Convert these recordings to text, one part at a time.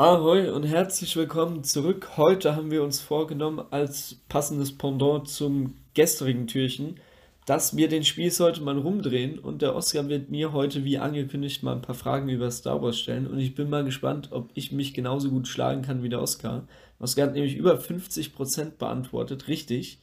Ahoi und herzlich willkommen zurück. Heute haben wir uns vorgenommen, als passendes Pendant zum gestrigen Türchen, dass wir den Spieß heute mal rumdrehen und der Oscar wird mir heute, wie angekündigt, mal ein paar Fragen über Star Wars stellen und ich bin mal gespannt, ob ich mich genauso gut schlagen kann wie der Oscar. Oscar hat nämlich über 50% beantwortet, richtig.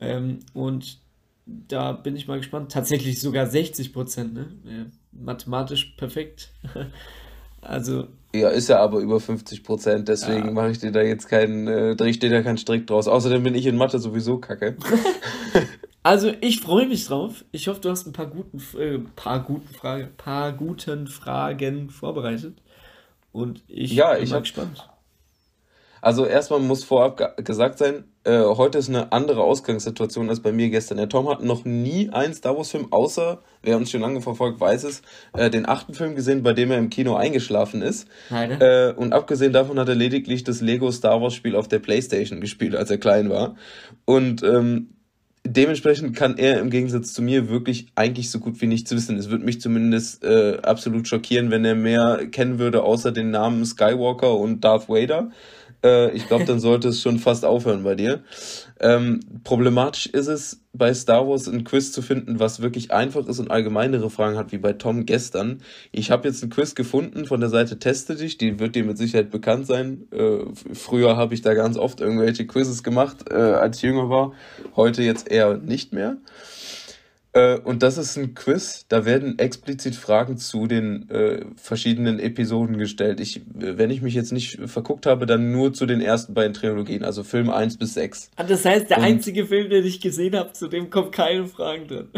Ähm, und da bin ich mal gespannt. Tatsächlich sogar 60%, ne? Mathematisch perfekt. also ja, ist ja aber über 50 Prozent, deswegen ja. mache ich dir da jetzt keinen, äh, drehe ich dir da keinen Strick draus. Außerdem bin ich in Mathe sowieso kacke. also ich freue mich drauf. Ich hoffe, du hast ein paar guten, äh, paar guten Fragen, paar guten Fragen vorbereitet. Und ich ja, bin ich mal hab, gespannt. Also erstmal muss vorab gesagt sein, äh, heute ist eine andere Ausgangssituation als bei mir gestern. Der Tom hat noch nie einen Star Wars Film, außer, wer uns schon lange verfolgt, weiß es, äh, den achten Film gesehen, bei dem er im Kino eingeschlafen ist. Äh, und abgesehen davon hat er lediglich das Lego Star Wars Spiel auf der Playstation gespielt, als er klein war. Und ähm, dementsprechend kann er im Gegensatz zu mir wirklich eigentlich so gut wie nichts wissen. Es würde mich zumindest äh, absolut schockieren, wenn er mehr kennen würde, außer den Namen Skywalker und Darth Vader. Äh, ich glaube, dann sollte es schon fast aufhören bei dir. Ähm, problematisch ist es, bei Star Wars ein Quiz zu finden, was wirklich einfach ist und allgemeinere Fragen hat, wie bei Tom gestern. Ich habe jetzt ein Quiz gefunden von der Seite Teste dich, die wird dir mit Sicherheit bekannt sein. Äh, früher habe ich da ganz oft irgendwelche Quizzes gemacht, äh, als ich jünger war. Heute jetzt eher nicht mehr. Äh, und das ist ein Quiz, da werden explizit Fragen zu den äh, verschiedenen Episoden gestellt. Ich, wenn ich mich jetzt nicht verguckt habe, dann nur zu den ersten beiden Trilogien, also Film 1 bis 6. Ah, das heißt, der Und einzige Film, den ich gesehen habe, zu dem kommen keine Fragen drin.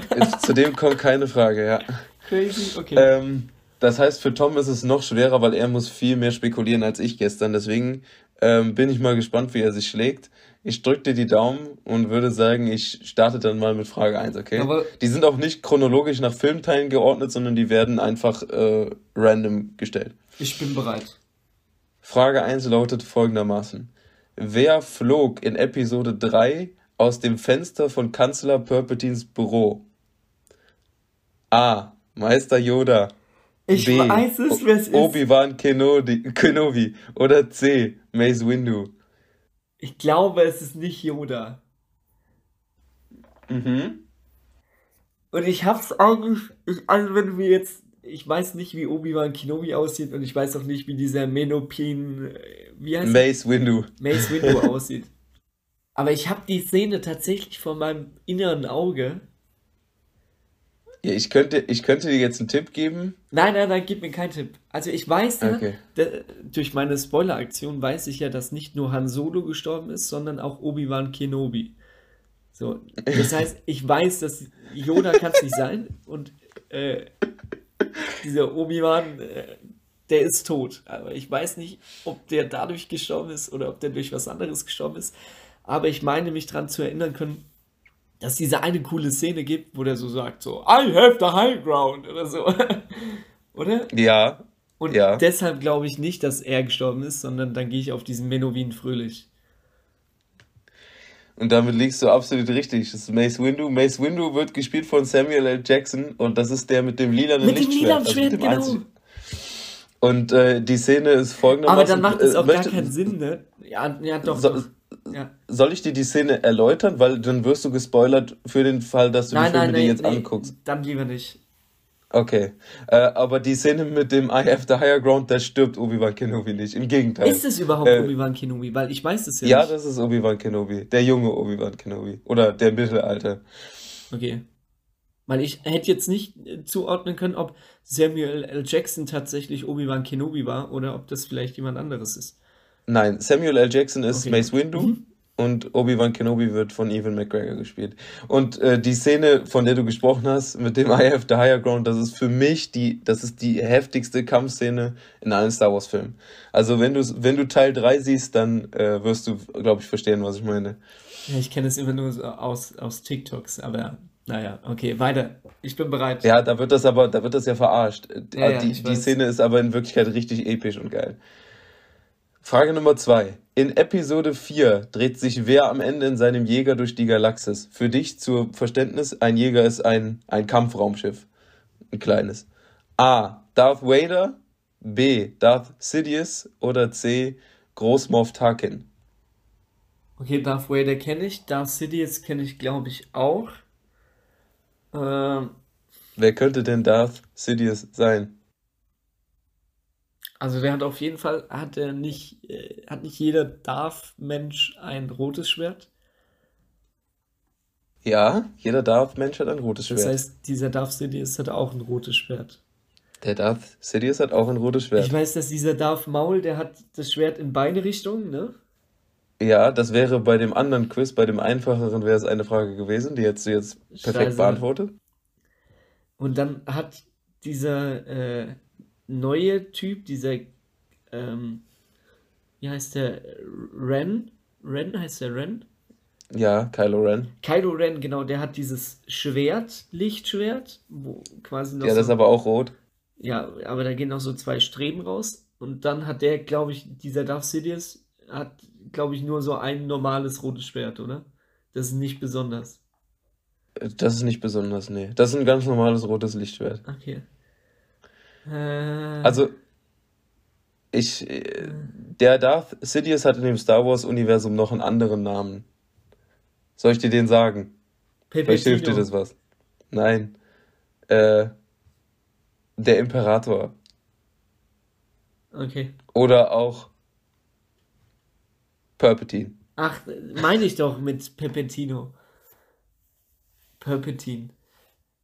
zu dem kommt keine Frage, ja. Crazy, okay. Ähm, das heißt, für Tom ist es noch schwerer, weil er muss viel mehr spekulieren als ich gestern. Deswegen ähm, bin ich mal gespannt, wie er sich schlägt. Ich drücke dir die Daumen und würde sagen, ich starte dann mal mit Frage 1, okay? Aber die sind auch nicht chronologisch nach Filmteilen geordnet, sondern die werden einfach äh, random gestellt. Ich bin bereit. Frage 1 lautet folgendermaßen. Wer flog in Episode 3 aus dem Fenster von Kanzler Perpetins Büro? A. Meister Yoda. Ich B, weiß es, wer es ist. Obi-Wan Kenobi, Kenobi. Oder C. Mace Windu. Ich glaube, es ist nicht Yoda. Mhm. Und ich hab's eigentlich, ich, also wenn du mir jetzt, ich weiß nicht, wie Obi-Wan Kenobi aussieht und ich weiß auch nicht, wie dieser Menopin, äh, wie heißt Mace Windu. Mace Windu aussieht. Aber ich habe die Szene tatsächlich vor meinem inneren Auge ja, ich könnte, ich könnte dir jetzt einen Tipp geben. Nein, nein, nein, gib mir keinen Tipp. Also ich weiß ja, okay. durch meine Spoiler-Aktion weiß ich ja, dass nicht nur Han Solo gestorben ist, sondern auch Obi-Wan Kenobi. So, das heißt, ich weiß, dass Yoda kann es nicht sein und äh, dieser Obi-Wan, äh, der ist tot. Aber ich weiß nicht, ob der dadurch gestorben ist oder ob der durch was anderes gestorben ist. Aber ich meine mich daran zu erinnern können, dass es diese eine coole Szene gibt, wo der so sagt, so, I have the high ground oder so. oder? Ja. Und ja. deshalb glaube ich nicht, dass er gestorben ist, sondern dann gehe ich auf diesen Menowin Fröhlich. Und damit liegst du absolut richtig. Das ist Mace Windu. Mace Windu wird gespielt von Samuel L. Jackson und das ist der mit dem lilanen mit Lichtschwert. Mit dem lilanen Schwert, also genau. Und äh, die Szene ist folgendermaßen. Aber dann macht es auch äh, gar keinen Sinn, ne? Ja, ja doch. So, doch. Ja. Soll ich dir die Szene erläutern? Weil dann wirst du gespoilert für den Fall, dass du nein, die Filme nein, dir jetzt nee, anguckst. Dann lieber nicht. Okay. Äh, aber die Szene mit dem I have the higher ground, da stirbt Obi-Wan Kenobi nicht. Im Gegenteil. Ist es überhaupt äh, Obi-Wan Kenobi? Weil ich weiß es ja, ja nicht. Ja, das ist Obi-Wan Kenobi. Der junge Obi-Wan Kenobi. Oder der Mittelalter. Okay. Weil ich hätte jetzt nicht äh, zuordnen können, ob Samuel L. Jackson tatsächlich Obi-Wan Kenobi war oder ob das vielleicht jemand anderes ist. Nein, Samuel L. Jackson ist okay. Mace Windu. Mhm. Und Obi-Wan Kenobi wird von Evan McGregor gespielt. Und äh, die Szene, von der du gesprochen hast, mit dem I have the higher ground, das ist für mich die, das ist die heftigste Kampfszene in allen Star Wars Filmen. Also wenn du, wenn du Teil 3 siehst, dann äh, wirst du, glaube ich, verstehen, was ich meine. Ja, ich kenne es immer nur so aus, aus TikToks, aber naja, okay, weiter. Ich bin bereit. Ja, da wird das aber, da wird das ja verarscht. Ja, ja, die, die Szene ist aber in Wirklichkeit richtig episch und geil. Frage Nummer zwei. In Episode 4 dreht sich wer am Ende in seinem Jäger durch die Galaxis? Für dich zur Verständnis, ein Jäger ist ein, ein Kampfraumschiff. Ein kleines. A. Darth Vader. B. Darth Sidious oder C. Großmoff Tarkin? Okay, Darth Vader kenne ich, Darth Sidious kenne ich, glaube ich, auch. Ähm, Wer könnte denn Darth Sidious sein? Also der hat auf jeden Fall, hat er nicht, äh, hat nicht jeder Darth-Mensch ein rotes Schwert? Ja, jeder Darth-Mensch hat ein rotes Das Schwert. heißt, dieser Darth Sidious hat auch ein rotes Schwert. Der Darth Sidious hat auch ein rotes Ich Schwert. weiß, dass dieser Darth Maul, der hat das Schwert in beide Richtungen, ne? Ja, das wäre bei dem anderen Quiz, bei dem einfacheren wäre es eine Frage gewesen, die hättest du jetzt perfekt Scheiße. beantwortet. Und dann hat dieser äh, neue Typ, dieser, ähm, wie heißt der? Ren? Ren heißt der Ren? Ja, Kylo Ren. Kylo Ren, genau, der hat dieses Schwert, Lichtschwert, wo quasi noch Ja, das ist aber auch rot. ja, aber da gehen noch so zwei Streben raus. Und dann hat der, glaube ich, dieser Darth Sidious hat, glaube ich, nur so ein normales rotes Schwert, oder? Das ist nicht besonders. Das ist nicht besonders, nee. Das ist ein ganz normales rotes Lichtschwert. Okay. Also, ich, äh, der Darth Sidious hat in dem Star Wars-Universum noch einen anderen Namen. Soll ich dir den sagen? Vielleicht hilft dir das was. Nein. Äh, der Imperator. Okay. Oder auch Palpatine. Ach, meine ich doch mit Pepetino. Palpatine.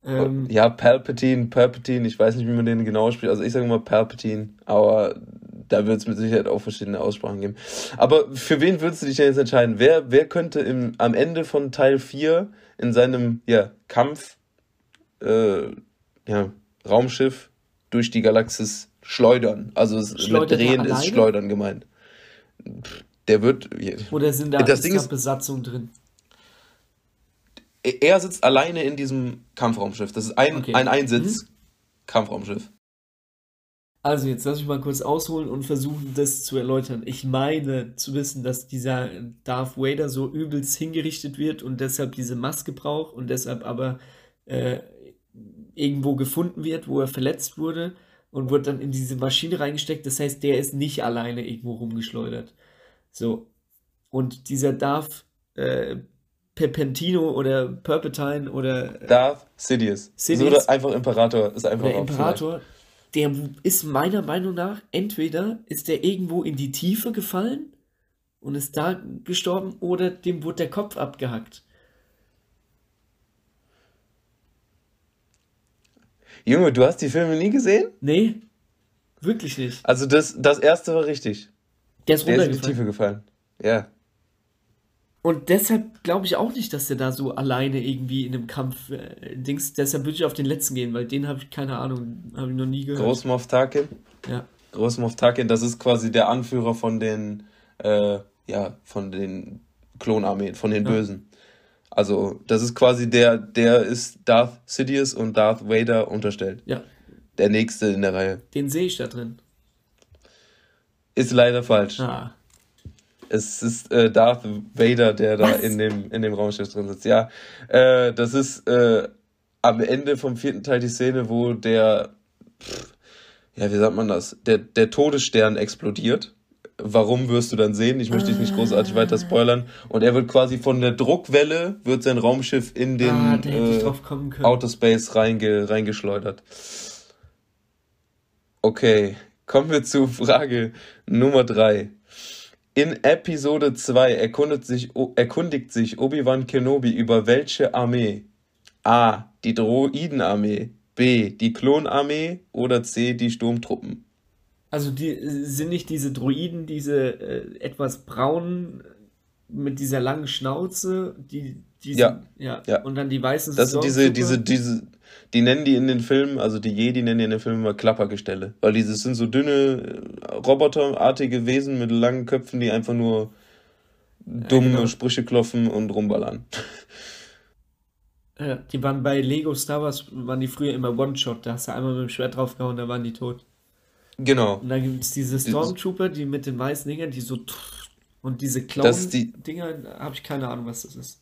Ähm, Ja, Palpatine, Palpatine, ich weiß nicht, wie man den genau spricht. Also ich sage mal Palpatine, aber da wird es mit Sicherheit auch verschiedene Aussprachen geben. Aber für wen würdest du dich denn jetzt entscheiden? Wer, wer könnte im, am Ende von Teil 4 in seinem ja, Kampf, äh, ja, Raumschiff durch die Galaxis schleudern? Also es, mit Drehen ist? Schleudern gemeint. Pff, Der wird. Oder sind da, Das ist Ding da Besatzung drin? Er sitzt alleine in diesem Kampfraumschiff. Das ist ein, Okay. ein Einsitz-Kampfraumschiff. Also jetzt lass mich mal kurz ausholen und versuchen, das zu erläutern. Ich meine zu wissen, dass dieser Darth Vader so übelst hingerichtet wird und deshalb diese Maske braucht und deshalb aber äh, irgendwo gefunden wird, wo er verletzt wurde und wird dann in diese Maschine reingesteckt. Das heißt, der ist nicht alleine irgendwo rumgeschleudert. So. Und dieser Darth äh, Pepentino oder Perpetine oder äh, Darth Sidious. Sidious. Oder einfach Imperator. Ist einfach der Imperator, der ist meiner Meinung nach, entweder ist der irgendwo in die Tiefe gefallen und ist da gestorben oder dem wurde der Kopf abgehackt. Junge, du hast die Filme nie gesehen? Nee, wirklich nicht. Also das, das erste war richtig. Der ist Der ist in die runtergefallen. Tiefe gefallen. Ja. Und deshalb glaube ich auch nicht, dass der da so alleine irgendwie in einem Kampf äh, Dings. Deshalb würde ich auf den letzten gehen, weil den habe ich keine Ahnung, habe ich noch nie gehört. Großmoff Tarkin. Ja. Großmoff Tarkin, das ist quasi der Anführer von den, äh, ja, von den Klonarmeen, von den Ja. Bösen. Also, das ist quasi der, der ist Darth Sidious und Darth Vader unterstellt. Ja, Der nächste in der Reihe. den sehe ich da drin. Ist leider falsch. Ah, Es ist äh, Darth Vader, der da Was? in dem, in dem Raumschiff drin sitzt. Ja, äh, das ist äh, am Ende vom vierten Teil die Szene, wo der, pff, ja, wie sagt man das? Der, der Todesstern explodiert. Warum wirst du dann sehen? Ich möchte dich nicht großartig weiter spoilern. Und er wird quasi von der Druckwelle, wird sein Raumschiff in den ah, hätte ich äh. Outer Space reinge, reingeschleudert. Okay, kommen wir zu Frage Nummer drei. In Episode 2 erkundet sich, erkundigt sich Obi-Wan Kenobi über welche Armee? A. Die Droidenarmee. B. Die Klonarmee. Oder C. Die Sturmtruppen. Also die sind nicht diese Droiden, diese äh, etwas braunen mit dieser langen Schnauze, die, die Ja, sind, ja, ja. und dann die weißen Das sind diese, diese, diese, die nennen die in den Filmen, also die Jedi nennen die in den Filmen immer Klappergestelle. Weil diese sind so dünne, äh, roboterartige Wesen mit langen Köpfen, die einfach nur dumme genau. Sprüche klopfen und rumballern. Ja, die waren bei Lego Star Wars, waren die früher immer One-Shot, da hast du einmal mit dem Schwert draufgehauen, da waren die tot. Genau. Und dann gibt es diese Stormtrooper, die mit den weißen Dingern, die so und diese Clown-Dinger, habe ich keine Ahnung, was das ist.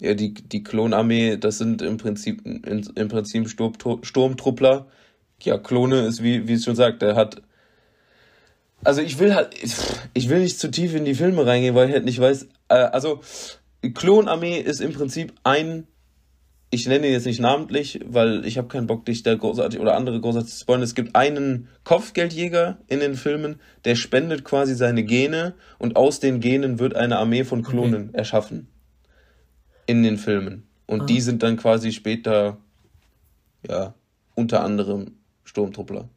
Ja, die, die Klonarmee, das sind im Prinzip, in, im Prinzip Sturmtru- Sturmtruppler, ja, Klone ist, wie, wie es schon sagt, der hat. Also ich will halt, ich will nicht zu tief in die Filme reingehen, weil ich halt nicht weiß. Äh, also Klonarmee ist im Prinzip ein, ich nenne ihn jetzt nicht namentlich, weil ich habe keinen Bock, dich da großartig oder andere großartig zu spoilern. Es gibt einen Kopfgeldjäger in den Filmen, der spendet quasi seine Gene und aus den Genen wird eine Armee von Klonen okay. erschaffen. In den Filmen. Und ah. die sind dann quasi später, ja, unter anderem Sturmtruppler.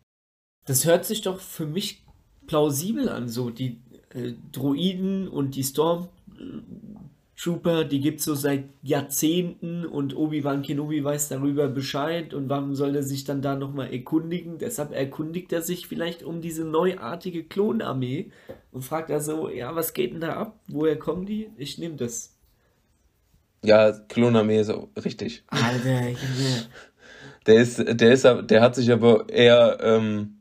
Das hört sich doch für mich plausibel an, so die äh, Droiden und die Stormtrooper, die gibt es so seit Jahrzehnten und Obi-Wan Kenobi weiß darüber Bescheid und warum soll er sich dann da nochmal erkundigen? Deshalb erkundigt er sich vielleicht um diese neuartige Klonarmee und fragt also, ja, was geht denn da ab? Woher kommen die? Ich nehme das. Ja, Klonarmee ist auch richtig. Alter, Junge. Der ist, der ist, der hat sich aber eher, ähm,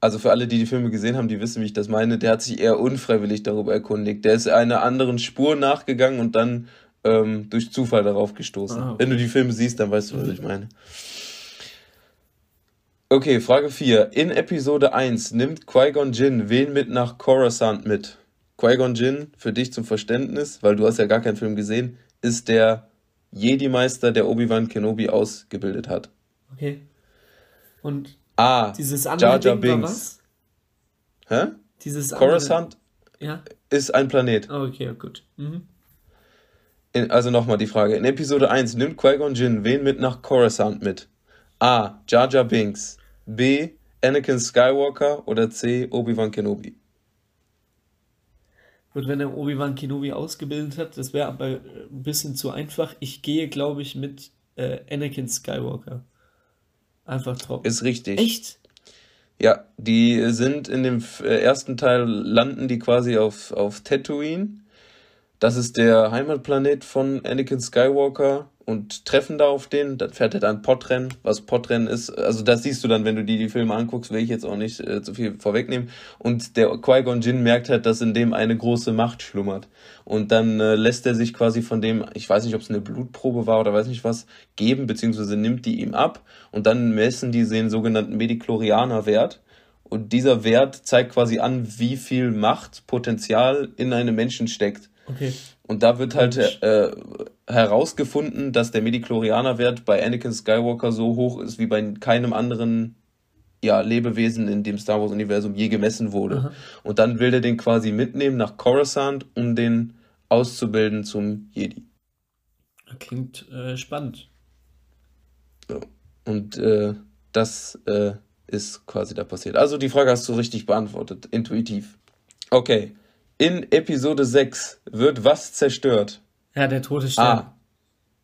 also für alle, die die Filme gesehen haben, die wissen, wie ich das meine, der hat sich eher unfreiwillig darüber erkundigt. Der ist einer anderen Spur nachgegangen und dann ähm, durch Zufall darauf gestoßen. Ah, okay. Wenn du die Filme siehst, dann weißt du, was ich meine. Okay, Frage 4. In Episode 1 nimmt Qui-Gon Jinn wen mit nach Coruscant mit? Qui-Gon Jinn, für dich zum Verständnis, weil du hast ja gar keinen Film gesehen, ist der Jedi-Meister, der Obi-Wan Kenobi ausgebildet hat. Okay. Und A. Dieses andere Jar Jar Binks. was? Hä? Dieses Coruscant ja? ist ein Planet. Oh, okay, gut. Mhm. In, also nochmal die Frage. In Episode 1 nimmt Qui-Gon Jinn wen mit nach Coruscant mit? A. Jar Jar Binks. B. Anakin Skywalker oder C. Obi-Wan Kenobi? Gut, wenn er Obi-Wan Kenobi ausgebildet hat, das wäre aber ein bisschen zu einfach. Ich gehe, glaube ich, mit äh, Anakin Skywalker. Einfach trocken. Ist richtig. Echt? Ja, die sind in dem äh, ersten Teil, landen die quasi auf, auf Tatooine. Das ist der Heimatplanet von Anakin Skywalker und treffen da auf den. Dann fährt er dann Podrennen, was Podrennen ist. Also das siehst du dann, wenn du dir die Filme anguckst, will ich jetzt auch nicht äh, zu viel vorwegnehmen. Und der Qui-Gon Jinn merkt halt, dass in dem eine große Macht schlummert. Und dann äh, lässt er sich quasi von dem, ich weiß nicht, ob es eine Blutprobe war oder weiß nicht was, geben, beziehungsweise nimmt die ihm ab. Und dann messen die den sogenannten Mediklorianer-Wert. Und dieser Wert zeigt quasi an, wie viel Macht, Potenzial in einem Menschen steckt. Okay. Und da wird halt äh, herausgefunden, dass der Mediklorianer-Wert bei Anakin Skywalker so hoch ist wie bei keinem anderen ja, Lebewesen in dem Star Wars-Universum je gemessen wurde. Aha. Und dann will er den quasi mitnehmen nach Coruscant, um den auszubilden zum Jedi. Klingt äh, spannend. Ja. Und äh, das äh, ist quasi da passiert. Also die Frage hast du richtig beantwortet, intuitiv. Okay. In Episode 6 wird was zerstört? Ja, der Todesstern. A.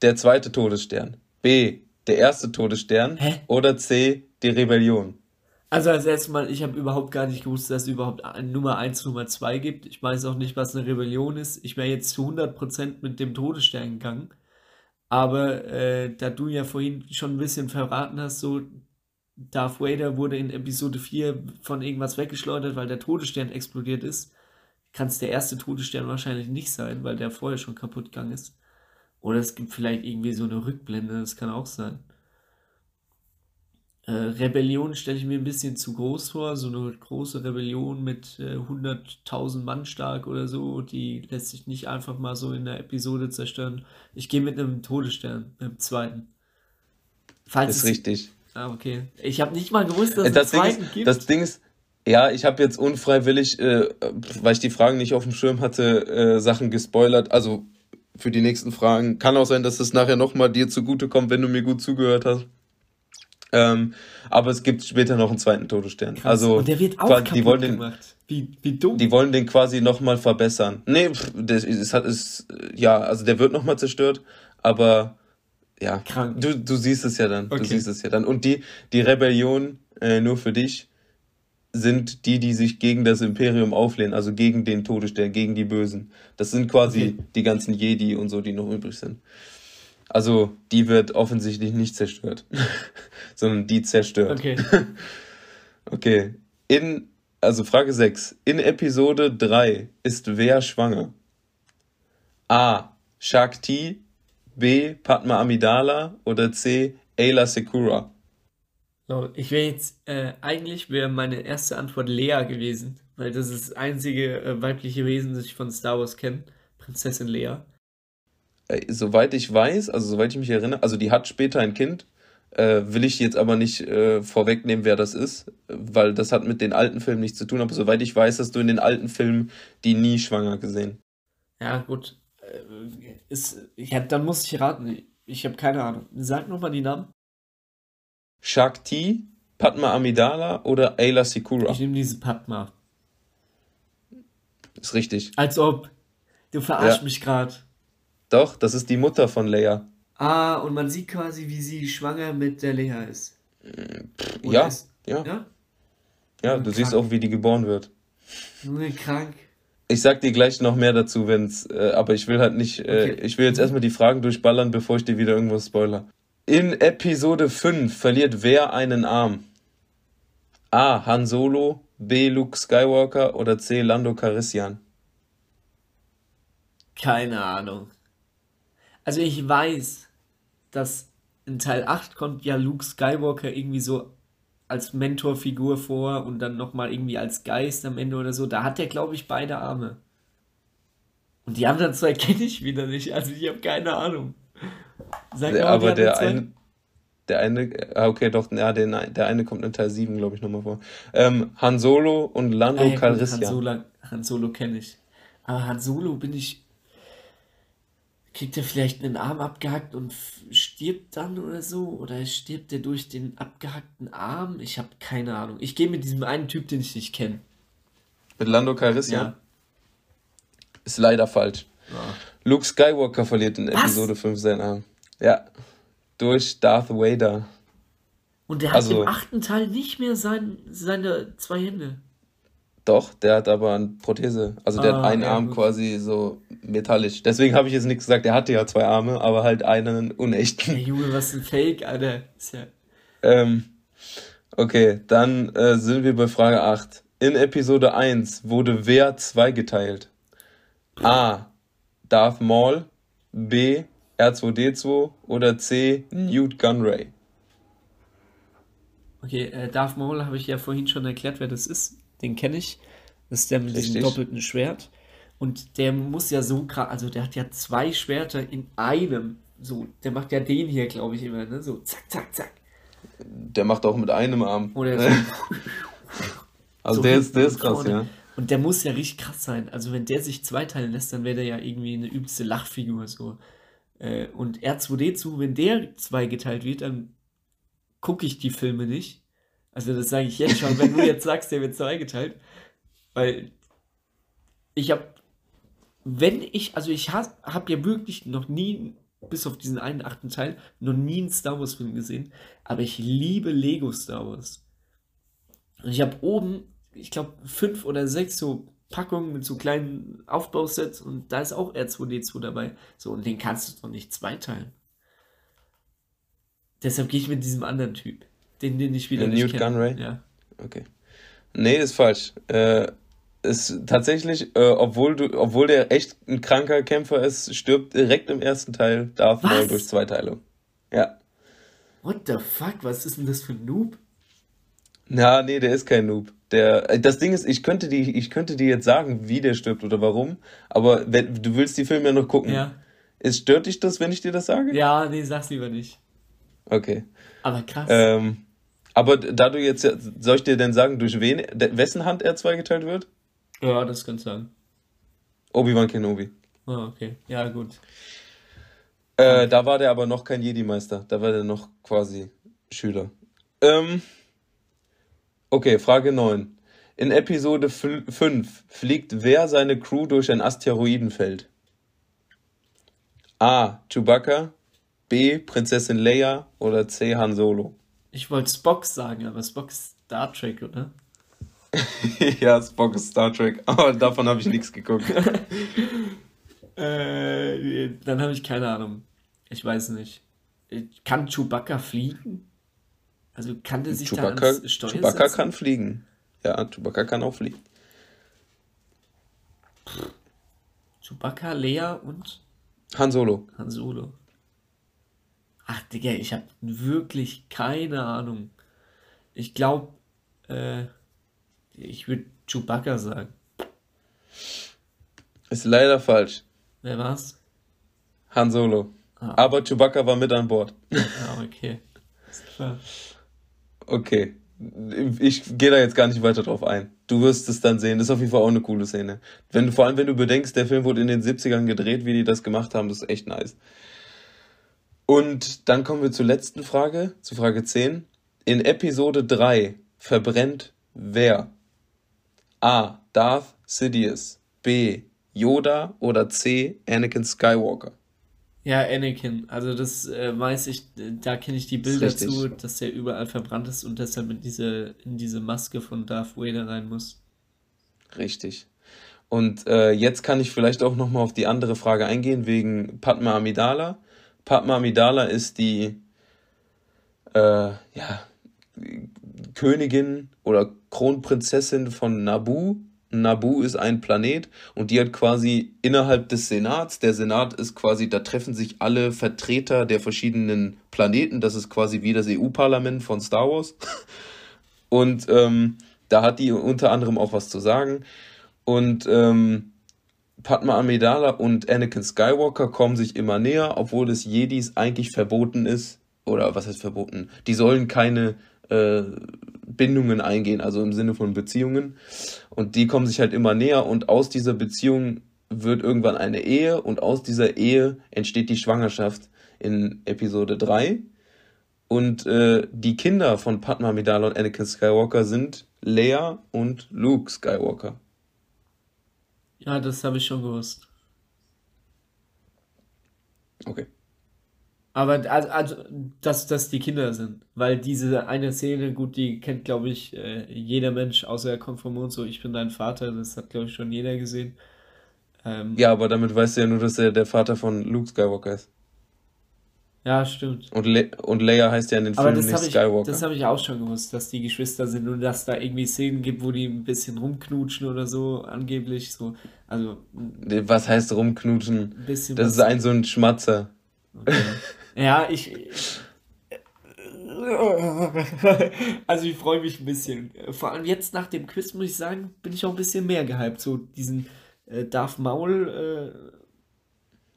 Der zweite Todesstern. B. Der erste Todesstern. Hä? Oder C. Die Rebellion. Also als erstes Mal, ich habe überhaupt gar nicht gewusst, dass es überhaupt Nummer 1, Nummer 2 gibt. Ich weiß auch nicht, was eine Rebellion ist. Ich wäre jetzt zu 100% mit dem Todesstern gegangen. Aber äh, da du ja vorhin schon ein bisschen verraten hast, so Darth Vader wurde in Episode 4 von irgendwas weggeschleudert, weil der Todesstern explodiert ist kann es der erste Todesstern wahrscheinlich nicht sein, weil der vorher schon kaputt gegangen ist. Oder es gibt vielleicht irgendwie so eine Rückblende, das kann auch sein. Äh, Rebellion stelle ich mir ein bisschen zu groß vor, so eine große Rebellion mit äh, 100.000 Mann stark oder so, die lässt sich nicht einfach mal so in der Episode zerstören. Ich gehe mit einem Todesstern, einem zweiten. Falls ist richtig. Ah, okay. Ich habe nicht mal gewusst, dass es das einen zweiten ist, gibt. Das Ding ist, ja, ich habe jetzt unfreiwillig, äh, weil ich die Fragen nicht auf dem Schirm hatte, äh, Sachen gespoilert. Also für die nächsten Fragen. Kann auch sein, dass es nachher nochmal dir zugutekommt, wenn du mir gut zugehört hast. Ähm, aber es gibt später noch einen zweiten Todesstern. Krass. Also, Und der wird auch kaputt die wollen den, gemacht. Wie, wie dumm. Die wollen den quasi nochmal verbessern. Nee, das ist, hat, ist, ja, also der wird nochmal zerstört, aber ja, Krank. Du, du siehst es ja dann. Okay. Du siehst es ja dann. Und die, die Rebellion, äh, nur für dich, sind die, die sich gegen das Imperium auflehnen, also gegen den Todesstern, gegen die Bösen. Das sind quasi okay. die ganzen Jedi und so, die noch übrig sind. Also, die wird offensichtlich nicht zerstört, sondern die zerstört. Okay. okay. In, also Frage 6. In Episode 3 ist wer schwanger? A. Shakti, B. Padma Amidala oder C. Ayla Sekura? Ich wäre jetzt, äh, eigentlich wäre meine erste Antwort Lea gewesen, weil das ist das einzige äh, weibliche Wesen, das ich von Star Wars kenne. Prinzessin Lea. Äh, soweit ich weiß, also soweit ich mich erinnere, also die hat später ein Kind, äh, will ich jetzt aber nicht äh, vorwegnehmen, wer das ist, weil das hat mit den alten Filmen nichts zu tun, aber soweit ich weiß, hast du in den alten Filmen die nie schwanger gesehen. Ja, gut. Äh, ist, ja, dann muss ich raten. Ich habe keine Ahnung. Sag nochmal die Namen. Shakti, Padma Amidala oder Ayla Sikura? Ich nehme diese Padma. Ist richtig. Als ob. Du verarschst ja. mich gerade. Doch, das ist die Mutter von Leia. Ah, und man sieht quasi, wie sie schwanger mit der Leia ist. ja, ist, ja, ja. Ja, du krank. siehst auch, wie die geboren wird. Nur krank. Ich sag dir gleich noch mehr dazu, wenn's, äh, aber ich will halt nicht, äh, okay. ich will jetzt erstmal die Fragen durchballern, bevor ich dir wieder irgendwas spoiler. In Episode 5 verliert wer einen Arm? A. Han Solo, B. Luke Skywalker oder C. Lando Carissian? Keine Ahnung. Also ich weiß, dass in Teil 8 kommt ja Luke Skywalker irgendwie so als Mentorfigur vor und dann nochmal irgendwie als Geist am Ende oder so. Da hat er, glaube ich, beide Arme. Und die anderen zwei kenne ich wieder nicht. Also ich habe keine Ahnung. Sag mal, aber der eine, der eine, ah, okay, doch, ja, der, der eine kommt in Teil 7, glaube ich, nochmal vor. Ähm, Han Solo und Lando ah, ja, Calrissian. Han Solo, Han Solo kenne ich. Aber Han Solo bin ich kriegt er vielleicht einen Arm abgehackt und stirbt dann oder so? Oder stirbt er durch den abgehackten Arm? Ich habe keine Ahnung. Ich gehe mit diesem einen Typ, den ich nicht kenne. Mit Lando Calrissian? Ja. Ist leider falsch. Ja. Luke Skywalker verliert in Was? Episode 5 seinen Arm. Ja. Durch Darth Vader. Und der hat also, im achten Teil nicht mehr sein, seine zwei Hände. Doch, der hat aber eine Prothese. Also der ah, hat einen ja, Arm gut. quasi so metallisch. Deswegen habe ich jetzt nichts gesagt. Der hatte ja zwei Arme, aber halt einen unechten. Hey, Junge, was ein Fake, Alter. Ist ja... Ähm, okay, dann äh, sind wir bei Frage 8. In Episode 1 wurde wer zweigeteilt? A. Darth Maul. B. R2D2 oder C. Newt Gunray? Okay, äh, Darth Maul habe ich ja vorhin schon erklärt, wer das ist den kenne ich. Das ist der mit Richtig. diesem doppelten Schwert. Und der muss ja so gerade, also der hat ja zwei Schwerter in einem. So, der macht ja den hier, glaube ich, immer, ne? So, zack, zack, zack. Der macht auch mit einem Arm. Oder so. also so der ist, der ist krass, ja. Und der muss ja richtig krass sein. Also wenn der sich zweiteilen lässt, dann wäre der ja irgendwie eine übelste Lachfigur so. Äh, und R2D2, wenn der zweigeteilt wird, dann gucke ich die Filme nicht. Also das sage ich jetzt schon, wenn du jetzt sagst, der wird zweigeteilt. Weil ich habe, wenn ich, also ich habe hab ja wirklich noch nie, bis auf diesen einen achten Teil, noch nie einen Star Wars Film gesehen. Aber ich liebe Lego Star Wars. Und ich habe oben, ich glaube, fünf oder sechs so Packungen mit so kleinen Aufbausets und da ist auch R2D2 dabei. So, und den kannst du doch nicht zweiteilen. Deshalb gehe ich mit diesem anderen Typ. Den, den ich wieder nicht Newt Gunray? Ja. Okay. Nee, ist falsch. Äh, ist tatsächlich, äh, obwohl du, obwohl der echt ein kranker Kämpfer ist, stirbt direkt im ersten Teil Darth Maul durch Zweiteilung. Ja. What the fuck? Was ist denn das für ein Noob? Na, nee, der ist kein Noob. Der, äh, das Ding ist, ich könnte, die, ich könnte dir jetzt sagen, wie der stirbt oder warum, aber wenn, du willst die Filme ja noch gucken. Ja. Es stört dich das, wenn ich dir das sage? Ja, nee, sag's lieber nicht. Okay. Aber krass. Ähm, aber da du jetzt, soll ich dir denn sagen, durch wen, wessen Hand er zweigeteilt wird? Ja, das kann sein. Obi-Wan Kenobi. Ah, okay. Ja, gut. Äh, da war der aber noch kein Jedi-Meister. Da war der noch quasi Schüler. Ähm, okay, Frage 9. In Episode 5 fliegt wer seine Crew durch ein Asteroidenfeld? A. Chewbacca, B. Prinzessin Leia oder C. Han Solo? Ich wollte Spock sagen, aber Spock ist Star Trek, oder? ja, Spock ist Star Trek, aber davon habe ich nichts geguckt. äh, dann habe ich keine Ahnung. Ich weiß nicht. Kann Chewbacca fliegen? Also kann der sich Chewbacca, da ans Steuer Chewbacca setzen? kann fliegen. Ja, Chewbacca kann auch fliegen. Chewbacca, Lea und? Han Solo. Han Solo. Ach, Digga, ich habe wirklich keine Ahnung. ich glaube, äh, ich würde Chewbacca sagen. Ist leider falsch. Wer war's? Han Solo. Ah. Aber Chewbacca war mit an Bord. Ah, okay. Ist klar. Okay. Ich gehe da jetzt gar nicht weiter drauf ein. Du wirst es dann sehen. Das ist auf jeden Fall auch eine coole Szene. Wenn, vor allem, wenn du bedenkst, der Film wurde in den 70ern gedreht, wie die das gemacht haben, das ist echt nice. Und dann kommen wir zur letzten Frage, zu Frage 10. In Episode 3 verbrennt wer? A. Darth Sidious. B. Yoda oder C. Anakin Skywalker? Ja, Anakin. Also das äh, weiß ich, da kenne ich die Bilder zu, dass der überall verbrannt ist und deshalb in diese, in diese Maske von Darth Vader rein muss. Richtig. Und äh, jetzt kann ich vielleicht auch nochmal auf die andere Frage eingehen, wegen Padma Amidala. Padma Amidala ist die äh, ja, Königin oder Kronprinzessin von Naboo Nabu ist ein Planet und die hat quasi innerhalb des Senats, der Senat ist quasi, da treffen sich alle Vertreter der verschiedenen Planeten, das ist quasi wie das EU-Parlament von Star Wars. Und ähm, da hat die unter anderem auch was zu sagen. Und ähm, Padma Amidala und Anakin Skywalker kommen sich immer näher, obwohl es Jedis eigentlich verboten ist. Oder was heißt verboten? Die sollen keine äh, Bindungen eingehen, also im Sinne von Beziehungen. Und die kommen sich halt immer näher und aus dieser Beziehung wird irgendwann eine Ehe und aus dieser Ehe entsteht die Schwangerschaft in Episode 3. Und äh, die Kinder von Padma Amidala und Anakin Skywalker sind Leia und Luke Skywalker. Ja, das habe ich schon gewusst. Okay. Aber also, also dass das die Kinder sind. Weil diese eine Szene, gut, die kennt, glaube ich, äh, jeder Mensch, außer er kommt vom Mond, so ich bin dein Vater, das hat, glaube ich, schon jeder gesehen. Ähm, ja, aber damit weißt du ja nur, dass er der Vater von Luke Skywalker ist. Ja, stimmt. Und, Le und Leia heißt ja in den Filmen nicht Skywalker. das habe ich auch schon gewusst, dass die Geschwister sind und dass da irgendwie Szenen gibt, wo die ein bisschen rumknutschen oder so, angeblich so. Also. Was heißt rumknutschen? das ist ein so ein Schmatzer. Okay. Ja, ich. Also ich freue mich ein bisschen. Vor allem jetzt nach dem Quiz, muss ich sagen, bin ich auch ein bisschen mehr gehypt. So diesen äh, Darth Maul. Äh,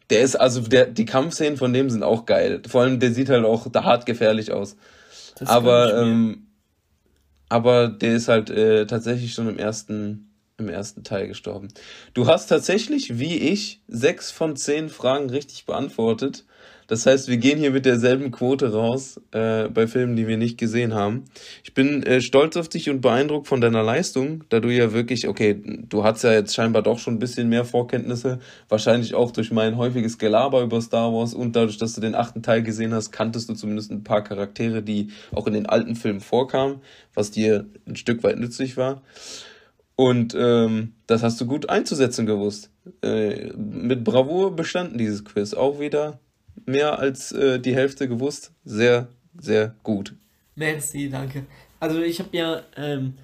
der ist, also der, die Kampfszenen von dem sind auch geil. Vor allem, der sieht halt auch hart gefährlich aus. aber, ähm, aber der ist halt äh, tatsächlich schon im ersten, im ersten Teil gestorben. Du hast tatsächlich, wie ich, sechs von zehn Fragen richtig beantwortet. Das heißt, wir gehen hier mit derselben Quote raus äh, bei Filmen, die wir nicht gesehen haben. Ich bin äh, stolz auf dich und beeindruckt von deiner Leistung, da du ja wirklich, okay, du hast ja jetzt scheinbar doch schon ein bisschen mehr Vorkenntnisse, wahrscheinlich auch durch mein häufiges Gelaber über Star Wars und dadurch, dass du den achten Teil gesehen hast, kanntest du zumindest ein paar Charaktere, die auch in den alten Filmen vorkamen, was dir ein Stück weit nützlich war. Und ähm, das hast du gut einzusetzen gewusst. Äh, mit Bravour bestanden dieses Quiz auch wieder mehr als äh, die Hälfte gewusst. Sehr, sehr gut. Merci, danke. Also ich habe ja, ähm,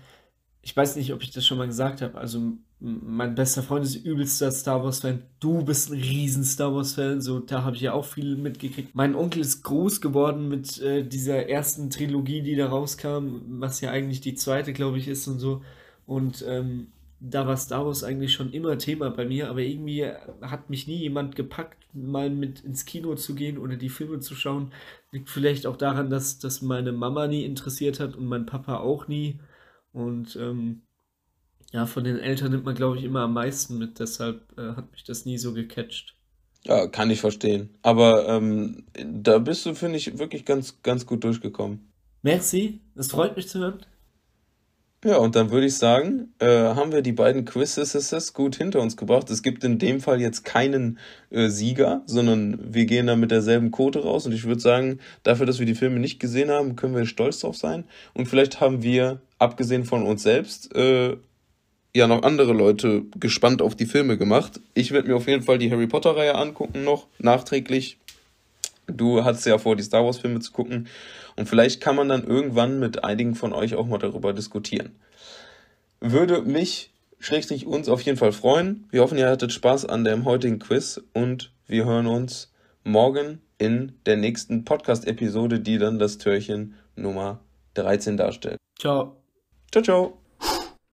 ich weiß nicht, ob ich das schon mal gesagt habe, also mein bester Freund ist übelster Star Wars-Fan. Du bist ein riesen Star Wars-Fan, so da habe ich ja auch viel mitgekriegt. Mein Onkel ist groß geworden mit äh, dieser ersten Trilogie, die da rauskam, was ja eigentlich die zweite, glaube ich, ist und so. Und ähm, da war Star Wars eigentlich schon immer Thema bei mir, aber irgendwie hat mich nie jemand gepackt, mal mit ins Kino zu gehen oder die Filme zu schauen. Liegt vielleicht auch daran, dass, dass meine Mama nie interessiert hat und mein Papa auch nie. Und ähm, ja, von den Eltern nimmt man, glaube ich, immer am meisten mit, deshalb äh, hat mich das nie so gecatcht. Ja, kann ich verstehen. Aber ähm, da bist du, finde ich, wirklich ganz, ganz gut durchgekommen. Merci, es freut mich zu hören. Ja, und dann würde ich sagen, äh, haben wir die beiden Quizzes gut hinter uns gebracht. Es gibt in dem Fall jetzt keinen äh, Sieger, sondern wir gehen da mit derselben Quote raus. Und ich würde sagen, dafür, dass wir die Filme nicht gesehen haben, können wir stolz drauf sein. Und vielleicht haben wir, abgesehen von uns selbst, äh, ja noch andere Leute gespannt auf die Filme gemacht. Ich werde mir auf jeden Fall die Harry Potter-Reihe angucken noch, nachträglich. Du hattest ja vor, die Star Wars-Filme zu gucken. Und vielleicht kann man dann irgendwann mit einigen von euch auch mal darüber diskutieren. Würde mich, schrägstrich uns, auf jeden Fall freuen. Wir hoffen, ihr hattet Spaß an dem heutigen Quiz und wir hören uns morgen in der nächsten Podcast-Episode, die dann das Türchen Nummer 13 darstellt. Ciao. Ciao, ciao.